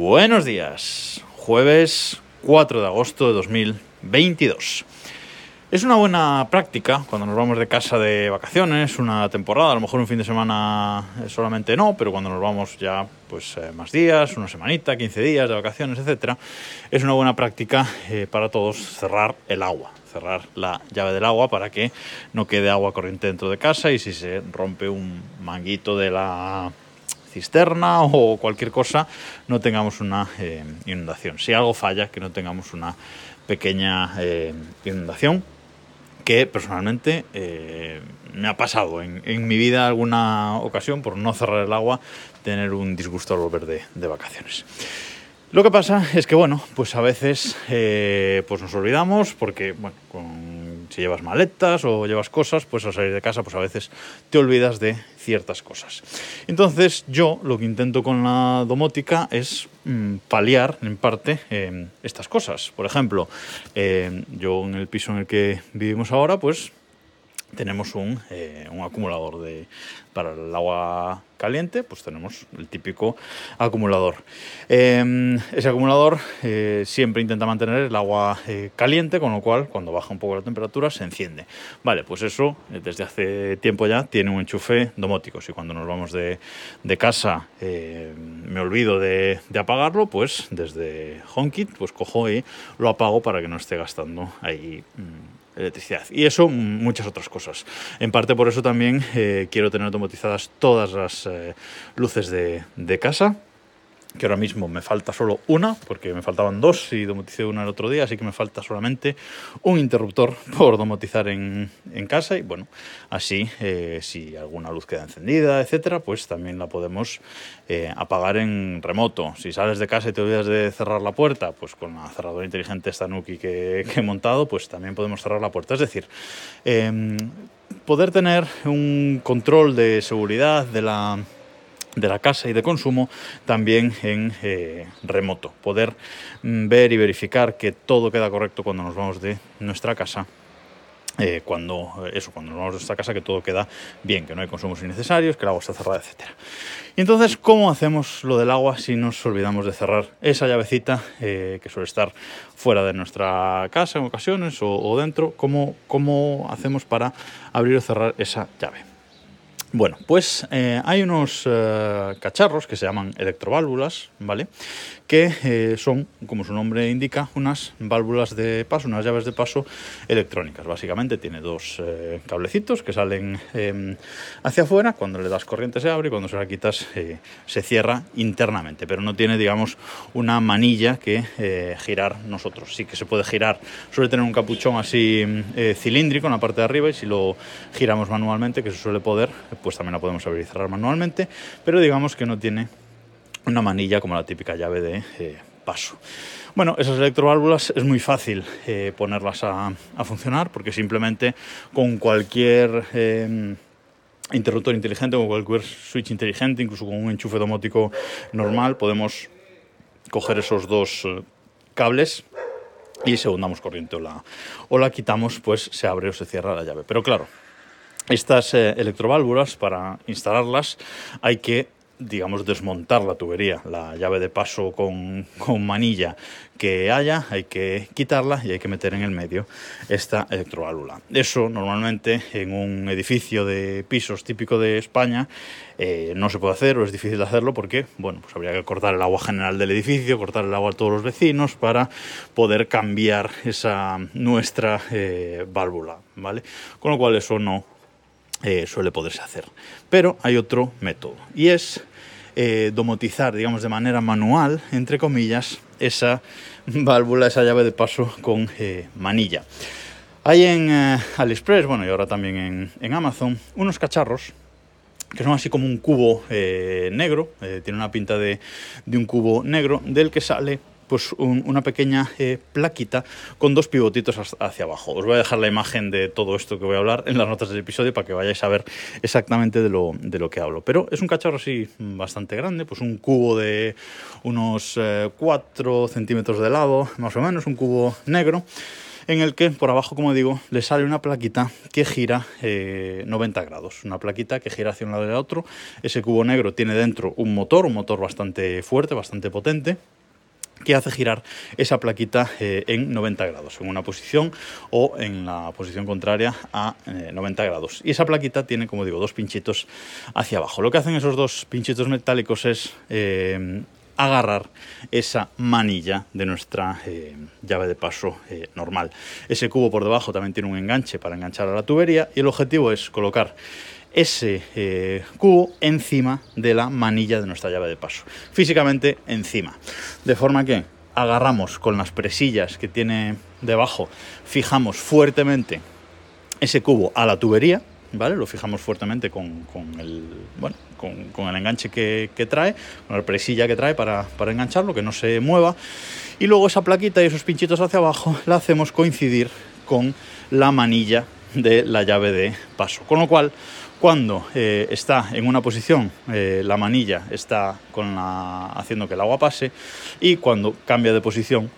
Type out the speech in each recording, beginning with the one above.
Buenos días, jueves 4 de agosto de 2022. Es una buena práctica cuando nos vamos de casa de vacaciones, una temporada, a lo mejor un fin de semana solamente no, pero cuando nos vamos ya pues eh, más días, una semanita, 15 días de vacaciones, etcétera, es una buena práctica eh, para todos cerrar el agua, cerrar la llave del agua para que no quede agua corriente dentro de casa y si se rompe un manguito de la cisterna o cualquier cosa, no tengamos una eh, inundación. Si algo falla, que no tengamos una pequeña eh, inundación, que personalmente eh, me ha pasado en, mi vida alguna ocasión por no cerrar el agua, tener un disgusto al volver de, de vacaciones. Lo que pasa es que, bueno, pues a veces pues nos olvidamos porque, bueno, con, si llevas maletas o llevas cosas, pues al salir de casa, pues a veces te olvidas de ciertas cosas. Entonces, yo lo que intento con la domótica es mmm, paliar, en parte, eh, estas cosas. Por ejemplo, eh, yo en el piso en el que vivimos ahora, pues tenemos un, eh, un acumulador de, para el agua caliente, pues tenemos el típico acumulador. Eh, ese acumulador eh, siempre intenta mantener el agua eh, caliente, con lo cual cuando baja un poco la temperatura se enciende. Vale, pues eso desde hace tiempo ya tiene un enchufe domótico. Si cuando nos vamos de, de casa me olvido de, de, apagarlo, pues desde HomeKit pues cojo y lo apago para que no esté gastando ahí. Mmm, electricidad. Y eso, muchas otras cosas. En parte por eso también eh, quiero tener automatizadas todas las eh, luces de casa que ahora mismo me falta solo una, porque me faltaban dos y domoticé una el otro día, así que me falta solamente un interruptor por domotizar en, en casa y bueno, así eh, si alguna luz queda encendida, etcétera, pues también la podemos eh, apagar en remoto. Si sales de casa y te olvidas de cerrar la puerta, pues con la cerradura inteligente esta Nuki que, he montado, pues también podemos cerrar la puerta. Es decir, eh, poder tener un control de seguridad de la de la casa y de consumo también en eh, remoto. Poder mm, ver y verificar que todo queda correcto cuando nos vamos de nuestra casa. Eh, cuando eso, cuando nos vamos de nuestra casa, que todo queda bien, que no hay consumos innecesarios, que el agua está cerrada, etcétera. Y entonces, ¿cómo hacemos lo del agua si nos olvidamos de cerrar esa llavecita eh, que suele estar fuera de nuestra casa en ocasiones o, o dentro? ¿Cómo, ¿Cómo hacemos para abrir o cerrar esa llave? Bueno, pues eh, hay unos eh, cacharros que se llaman electroválvulas, ¿vale? Que eh, son, como su nombre indica, unas válvulas de paso, unas llaves de paso electrónicas. Básicamente tiene dos cablecitos que salen eh, hacia afuera, cuando le das corriente se abre y cuando se la quitas se cierra internamente, pero no tiene, digamos, una manilla que girar nosotros. Sí que se puede girar, suele tener un capuchón así cilíndrico en la parte de arriba y si lo giramos manualmente, que se suele poder, pues también la podemos abrir y cerrar manualmente, pero digamos que no tiene una manilla como la típica llave de eh, paso. Bueno, esas electroválvulas es muy fácil eh, ponerlas a, a, funcionar porque simplemente con cualquier eh, interruptor inteligente, con cualquier switch inteligente, incluso con un enchufe domótico normal, podemos coger esos dos eh, cables y según damos corriente o la, o la quitamos, pues se abre o se cierra la llave. Pero claro, estas eh, electroválvulas, para instalarlas, hay que digamos, desmontar la tubería, la llave de paso con, con, manilla que haya, hay que quitarla y hay que meter en el medio esta electroválvula. Eso normalmente en un edificio de pisos típico de España eh, no se puede hacer o es difícil hacerlo porque, bueno, pues habría que cortar el agua general del edificio, cortar el agua a todos los vecinos para poder cambiar esa nuestra eh, válvula, ¿vale? Con lo cual eso no eh, suele poderse hacer. Pero hay otro método y es eh, domotizar, digamos, de manera manual, entre comillas, esa válvula, esa llave de paso con eh, manilla. Hay en AliExpress, bueno, y ahora también en, Amazon, unos cacharros que son así como un cubo negro, tiene una pinta de, un cubo negro, del que sale pues un, una pequeña eh, plaquita con dos pivotitos hacia abajo. Os voy a dejar la imagen de todo esto que voy a hablar en las notas del episodio para que vayáis a ver exactamente de lo, de lo que hablo. Pero es un cacharro así bastante grande, pues un cubo de unos eh, 4 centímetros de lado, más o menos, un cubo negro en el que por abajo, como digo, le sale una plaquita que gira 90 grados. Una plaquita que gira hacia un lado y otro. Ese cubo negro tiene dentro un motor, un motor bastante fuerte, bastante potente que hace girar esa plaquita eh, en 90 grados, en una posición o en la posición contraria a 90 eh, grados. Y esa plaquita tiene, como digo, dos pinchitos hacia abajo. Lo que hacen esos dos pinchitos metálicos es eh, agarrar esa manilla de nuestra llave de paso normal. Ese cubo por debajo también tiene un enganche para enganchar a la tubería y el objetivo es colocar ese eh, cubo encima de la manilla de nuestra llave de paso. Físicamente encima. De forma que agarramos con las presillas que tiene debajo, fijamos fuertemente ese cubo a la tubería, ¿vale? Lo fijamos fuertemente con, el, bueno, con, el enganche que, trae, con la presilla que trae para, para engancharlo, que no se mueva. Y luego esa plaquita y esos pinchitos hacia abajo la hacemos coincidir con la manilla de la llave de paso. Con lo cual, cuando eh, está en una posición, eh, la manilla está con la, haciendo que el agua pase y cuando cambia de posición,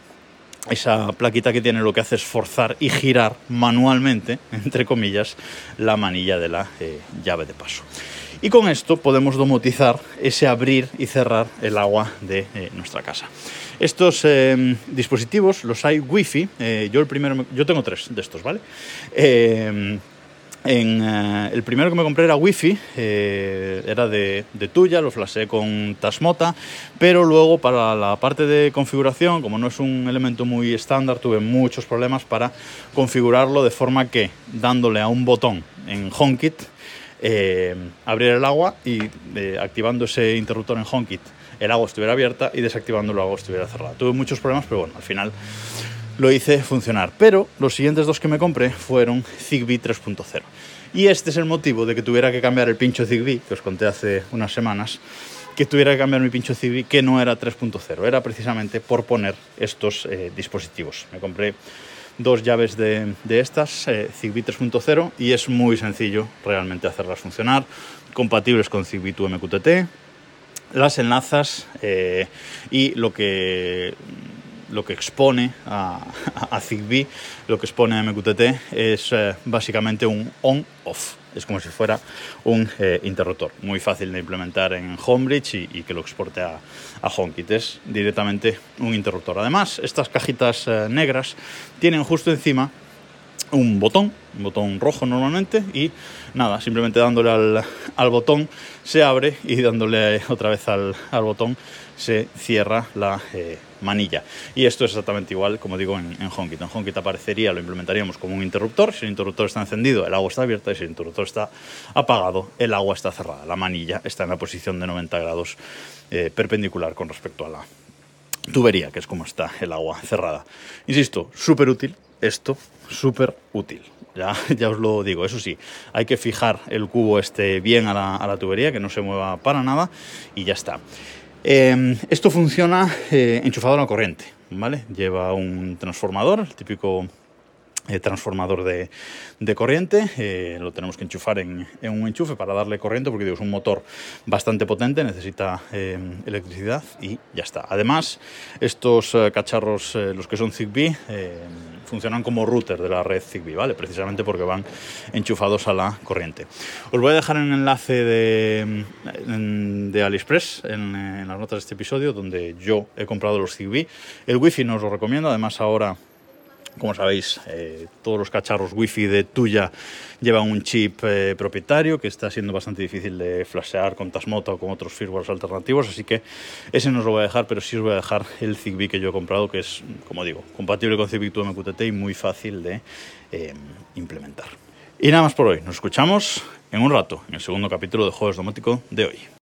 esa plaquita que tiene lo que hace es forzar y girar manualmente, entre comillas, la manilla de la eh, llave de paso. Y con esto podemos domotizar ese abrir y cerrar el agua de nuestra casa. Estos dispositivos los hay wifi. yo el primero, yo tengo tres de estos, ¿vale? Eh, el primero que me compré era Wi-Fi, eh, era de, tuya, lo flasé con Tasmota, pero luego para la parte de configuración, como no es un elemento muy estándar, tuve muchos problemas para configurarlo de forma que dándole a un botón en HomeKit, eh, abriera el agua y activando ese interruptor en HomeKit, el agua estuviera abierta y desactivando el agua estuviera cerrada. Tuve muchos problemas, pero bueno, al final lo hice funcionar. Pero los siguientes dos que me compré fueron Zigbee 3.0. Y este es el motivo de que tuviera que cambiar el pincho Zigbee, que os conté hace unas semanas, que tuviera que cambiar mi pincho Zigbee, que no era 3.0, era precisamente por poner estos eh, dispositivos. Me compré dos llaves de, estas, eh, Zigbee 3.0, y es muy sencillo realmente hacerlas funcionar, compatibles con Zigbee 2 MQTT, las enlazas eh, y lo que lo que expone a, Zigbee, lo que expone a MQTT es eh, básicamente un on-off. Es como si fuera un eh, interruptor, muy fácil de implementar en Homebridge y, que lo exporte a, a, HomeKit. Es directamente un interruptor. Además, estas cajitas eh, negras tienen justo encima un botón, un botón rojo normalmente, y nada, simplemente dándole al, botón se abre y dándole otra vez al, botón se cierra la eh, manilla. Y esto es exactamente igual, como digo, en, en. En HomeKit aparecería, lo implementaríamos como un interruptor. Si el interruptor está encendido, el agua está abierta, y si el interruptor está apagado, el agua está cerrada. La manilla está en la posición de 90 grados eh, perpendicular con respecto a la tubería, que es como está el agua cerrada. Insisto, súper útil esto súper útil. Ya, ya os lo digo, eso sí, hay que fijar el cubo este bien a la, tubería, que no se mueva para nada y ya está. Em, esto funciona eh, enchufado a la corriente, ¿vale? Lleva un transformador, el típico eh, transformador de, corriente, eh, lo tenemos que enchufar en, un enchufe para darle corriente porque digo, es un motor bastante potente, necesita eh, electricidad y ya está. Además, estos cacharros, los que son Zigbee, funcionan como router de la red Zigbee, ¿vale? Precisamente porque van enchufados a la corriente. Os voy a dejar un enlace de, de AliExpress en, en las notas de este episodio donde yo he comprado los Zigbee. El wifi no os lo recomiendo, además ahora como sabéis, eh, todos los cacharros wifi de tuya llevan un chip eh, propietario que está siendo bastante difícil de flashear con Tasmota o con otros firmwares alternativos, así que ese no os lo voy a dejar, pero sí os voy a dejar el Zigbee que yo he comprado, que es, como digo, compatible con Zigbee 2 MQTT y muy fácil de eh, implementar. Y nada más por hoy, nos escuchamos en un rato, en el segundo capítulo de Juegos Domótico de hoy.